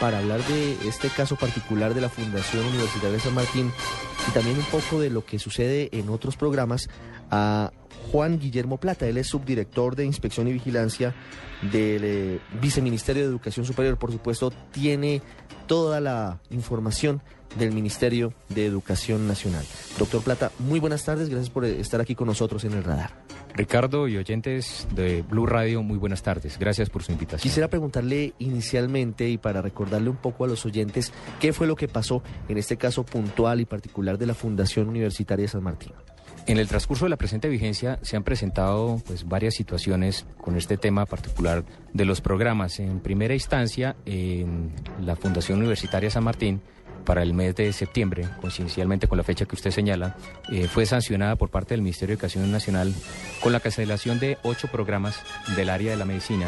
para hablar de este caso particular de la Fundación Universitaria de San Martín y también un poco de lo que sucede en otros programas a Juan Guillermo Plata. Él es subdirector de Inspección y Vigilancia del eh, Viceministerio de Educación Superior. Por supuesto, tiene toda la información del Ministerio de Educación Nacional. Doctor Plata, muy buenas tardes. Gracias por estar aquí con nosotros en el radar. Ricardo y oyentes de Blue Radio, muy buenas tardes. Gracias por su invitación. Quisiera preguntarle inicialmente y para recordarle un poco a los oyentes qué fue lo que pasó en este caso puntual y particular de la Fundación Universitaria San Martín. En el transcurso de la presente vigencia se han presentado pues, varias situaciones con este tema particular de los programas. En primera instancia, en la Fundación Universitaria San Martín, para el mes de septiembre, coincidencialmente con la fecha que usted señala, eh, fue sancionada por parte del Ministerio de Educación Nacional con la cancelación de ocho programas del área de la medicina,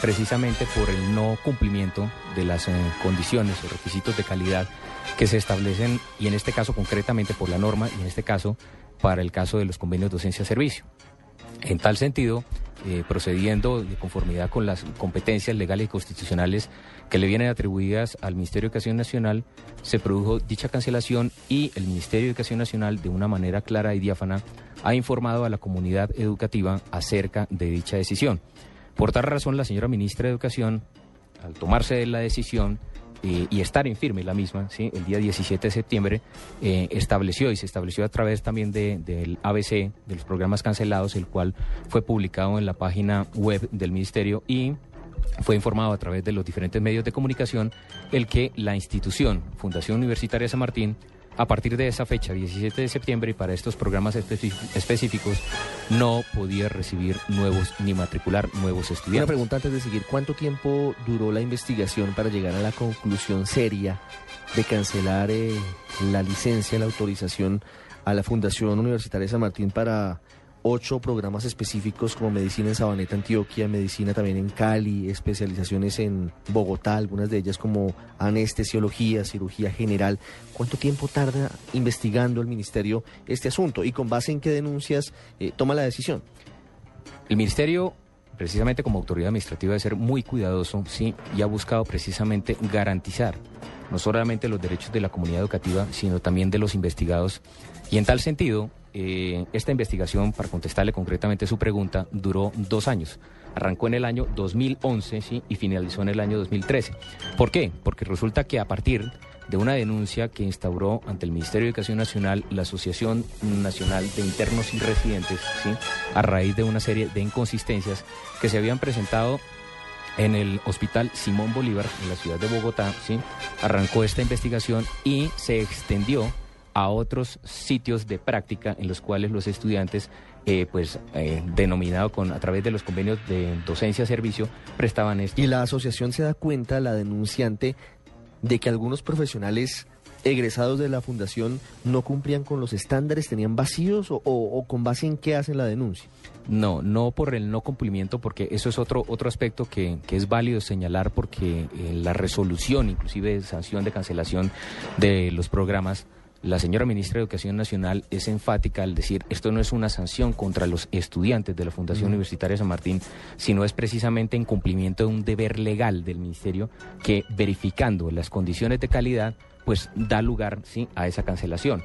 precisamente por el no cumplimiento de las eh, condiciones o requisitos de calidad que se establecen, y en este caso concretamente por la norma, y en este caso para el caso de los convenios docencia-servicio. En tal sentido, eh, procediendo de conformidad con las competencias legales y constitucionales que le vienen atribuidas al Ministerio de Educación Nacional, se produjo dicha cancelación y el Ministerio de Educación Nacional, de una manera clara y diáfana, ha informado a la comunidad educativa acerca de dicha decisión. Por tal razón, la señora ministra de Educación, al tomarse la decisión, eh, y estar en firme la misma, ¿sí? el día 17 de septiembre, eh, estableció y se estableció a través también de, del ABC, de los programas cancelados, el cual fue publicado en la página web del Ministerio y fue informado a través de los diferentes medios de comunicación el que la institución Fundación Universitaria San Martín a partir de esa fecha, 17 de septiembre, y para estos programas específicos, no podía recibir nuevos ni matricular nuevos estudiantes. Una pregunta antes de seguir, ¿cuánto tiempo duró la investigación para llegar a la conclusión seria de cancelar eh, la licencia, la autorización a la Fundación Universitaria San Martín para ocho programas específicos como medicina en Sabaneta, Antioquia, medicina también en Cali, especializaciones en Bogotá, algunas de ellas como anestesiología, cirugía general. ¿Cuánto tiempo tarda investigando el ministerio este asunto y con base en qué denuncias eh, toma la decisión? El ministerio precisamente como autoridad administrativa debe ser muy cuidadoso, sí, y ha buscado precisamente garantizar no solamente los derechos de la comunidad educativa, sino también de los investigados. Y en tal sentido, eh, esta investigación, para contestarle concretamente su pregunta, duró dos años. Arrancó en el año 2011 ¿sí? y finalizó en el año 2013. ¿Por qué? Porque resulta que a partir de una denuncia que instauró ante el Ministerio de Educación Nacional la Asociación Nacional de Internos y Residentes, a raíz de una serie de inconsistencias que se habían presentado en el Hospital Simón Bolívar, en la ciudad de Bogotá, arrancó esta investigación y se extendió a otros sitios de práctica en los cuales los estudiantes, eh, pues eh, denominado con a través de los convenios de docencia servicio, prestaban esto. Y la asociación se da cuenta, la denunciante, de que algunos profesionales egresados de la fundación no cumplían con los estándares, tenían vacíos o, con base en qué hacen la denuncia? No, no por el no cumplimiento, porque eso es otro, otro aspecto que, que es válido señalar porque eh, la resolución, inclusive de sanción de cancelación de los programas, la señora ministra de Educación Nacional es enfática al decir esto no es una sanción contra los estudiantes de la Fundación Universitaria San Martín, sino es precisamente en cumplimiento de un deber legal del ministerio que verificando las condiciones de calidad pues da lugar ¿sí? a esa cancelación.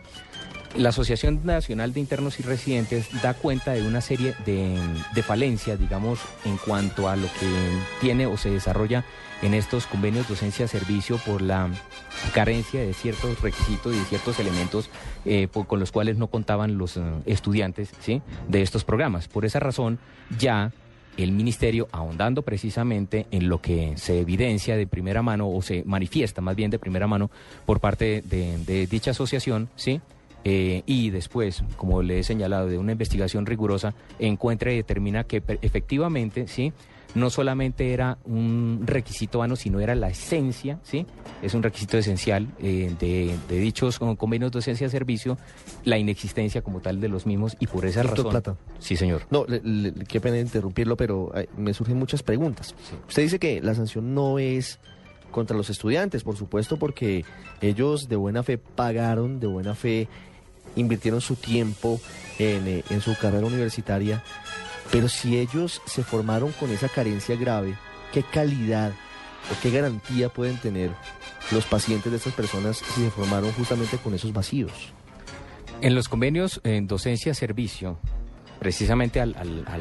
La Asociación Nacional de Internos y Residentes da cuenta de una serie de, falencias, digamos, en cuanto a lo que tiene o se desarrolla en estos convenios docencia-servicio por la carencia de ciertos requisitos y de ciertos elementos eh, con los cuales no contaban los eh, estudiantes ¿sí? de estos programas. Por esa razón, ya el ministerio, ahondando precisamente en lo que se evidencia de primera mano o se manifiesta más bien de primera mano por parte de, de dicha asociación, ¿sí? Eh, y después, como le he señalado, de una investigación rigurosa, encuentra y determina que efectivamente, sí, no solamente era un requisito vano, sino era la esencia, ¿sí? Es un requisito esencial eh, de, dichos convenios de docencia de servicio, la inexistencia como tal de los mismos y por esa razón... Plata. Sí, señor. No, qué pena interrumpirlo, pero me surgen muchas preguntas. Usted dice que la sanción no es contra los estudiantes, por supuesto, porque ellos de buena fe pagaron, de buena fe invirtieron su tiempo eh, en, su carrera universitaria, pero si ellos se formaron con esa carencia grave, ¿qué calidad o qué garantía pueden tener los pacientes de estas personas si se formaron justamente con esos vacíos? En los convenios en docencia-servicio, precisamente al,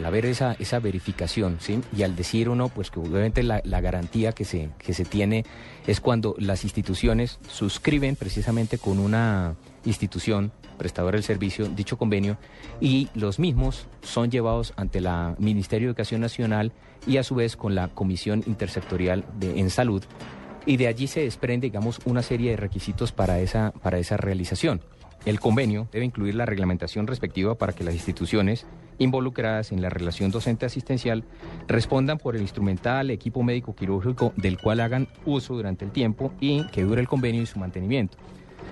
haber esa, esa verificación, ¿sí? Y al decir uno, pues que obviamente la, garantía que se, que se tiene es cuando las instituciones suscriben precisamente con una institución prestadora del servicio dicho convenio y los mismos son llevados ante la Ministerio de Educación Nacional y a su vez con la Comisión Intersectorial de, en Salud y de allí se desprende, digamos, una serie de requisitos para esa, para esa realización. El convenio debe incluir la reglamentación respectiva para que las instituciones involucradas en la relación docente asistencial respondan por el instrumental, equipo médico quirúrgico del cual hagan uso durante el tiempo y que dure el convenio y su mantenimiento.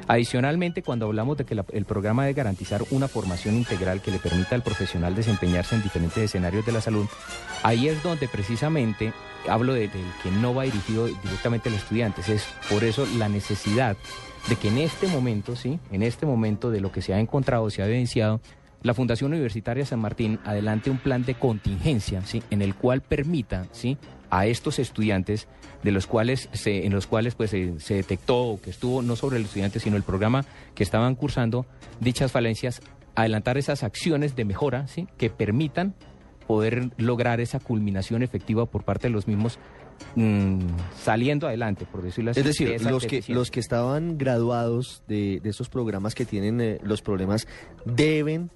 Adicionalmente, cuando hablamos de que el programa debe garantizar una formación integral que le permita al profesional desempeñarse en diferentes escenarios de la salud, ahí es donde precisamente hablo del que no va dirigido directamente al estudiante. Es por eso la necesidad de que en este momento, sí, en este momento de lo que se ha encontrado, se ha evidenciado, la Fundación Universitaria San Martín adelante un plan de contingencia, sí, en el cual permita, sí, a estos estudiantes de los cuales se, en los cuales pues se, detectó que estuvo no sobre el estudiante sino el programa que estaban cursando dichas falencias adelantar esas acciones de mejora ¿sí? que permitan poder lograr esa culminación efectiva por parte de los mismos Mm, saliendo adelante, por decirlo así. Es decir, los que, los que estaban graduados de, esos programas que tienen eh, los problemas deben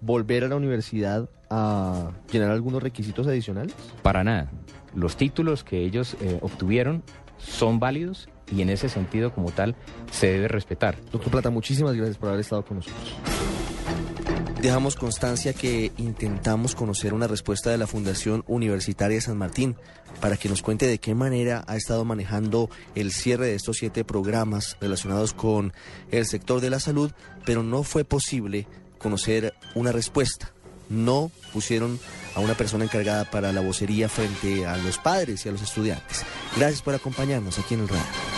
volver a la universidad a llenar algunos requisitos adicionales? Para nada. Los títulos que ellos eh, obtuvieron son válidos y en ese sentido como tal se debe respetar. Doctor Plata, muchísimas gracias por haber estado con nosotros. Dejamos constancia que intentamos conocer una respuesta de la Fundación Universitaria San Martín para que nos cuente de qué manera ha estado manejando el cierre de estos siete programas relacionados con el sector de la salud, pero no fue posible conocer una respuesta. No pusieron a una persona encargada para la vocería frente a los padres y a los estudiantes. Gracias por acompañarnos aquí en el radio.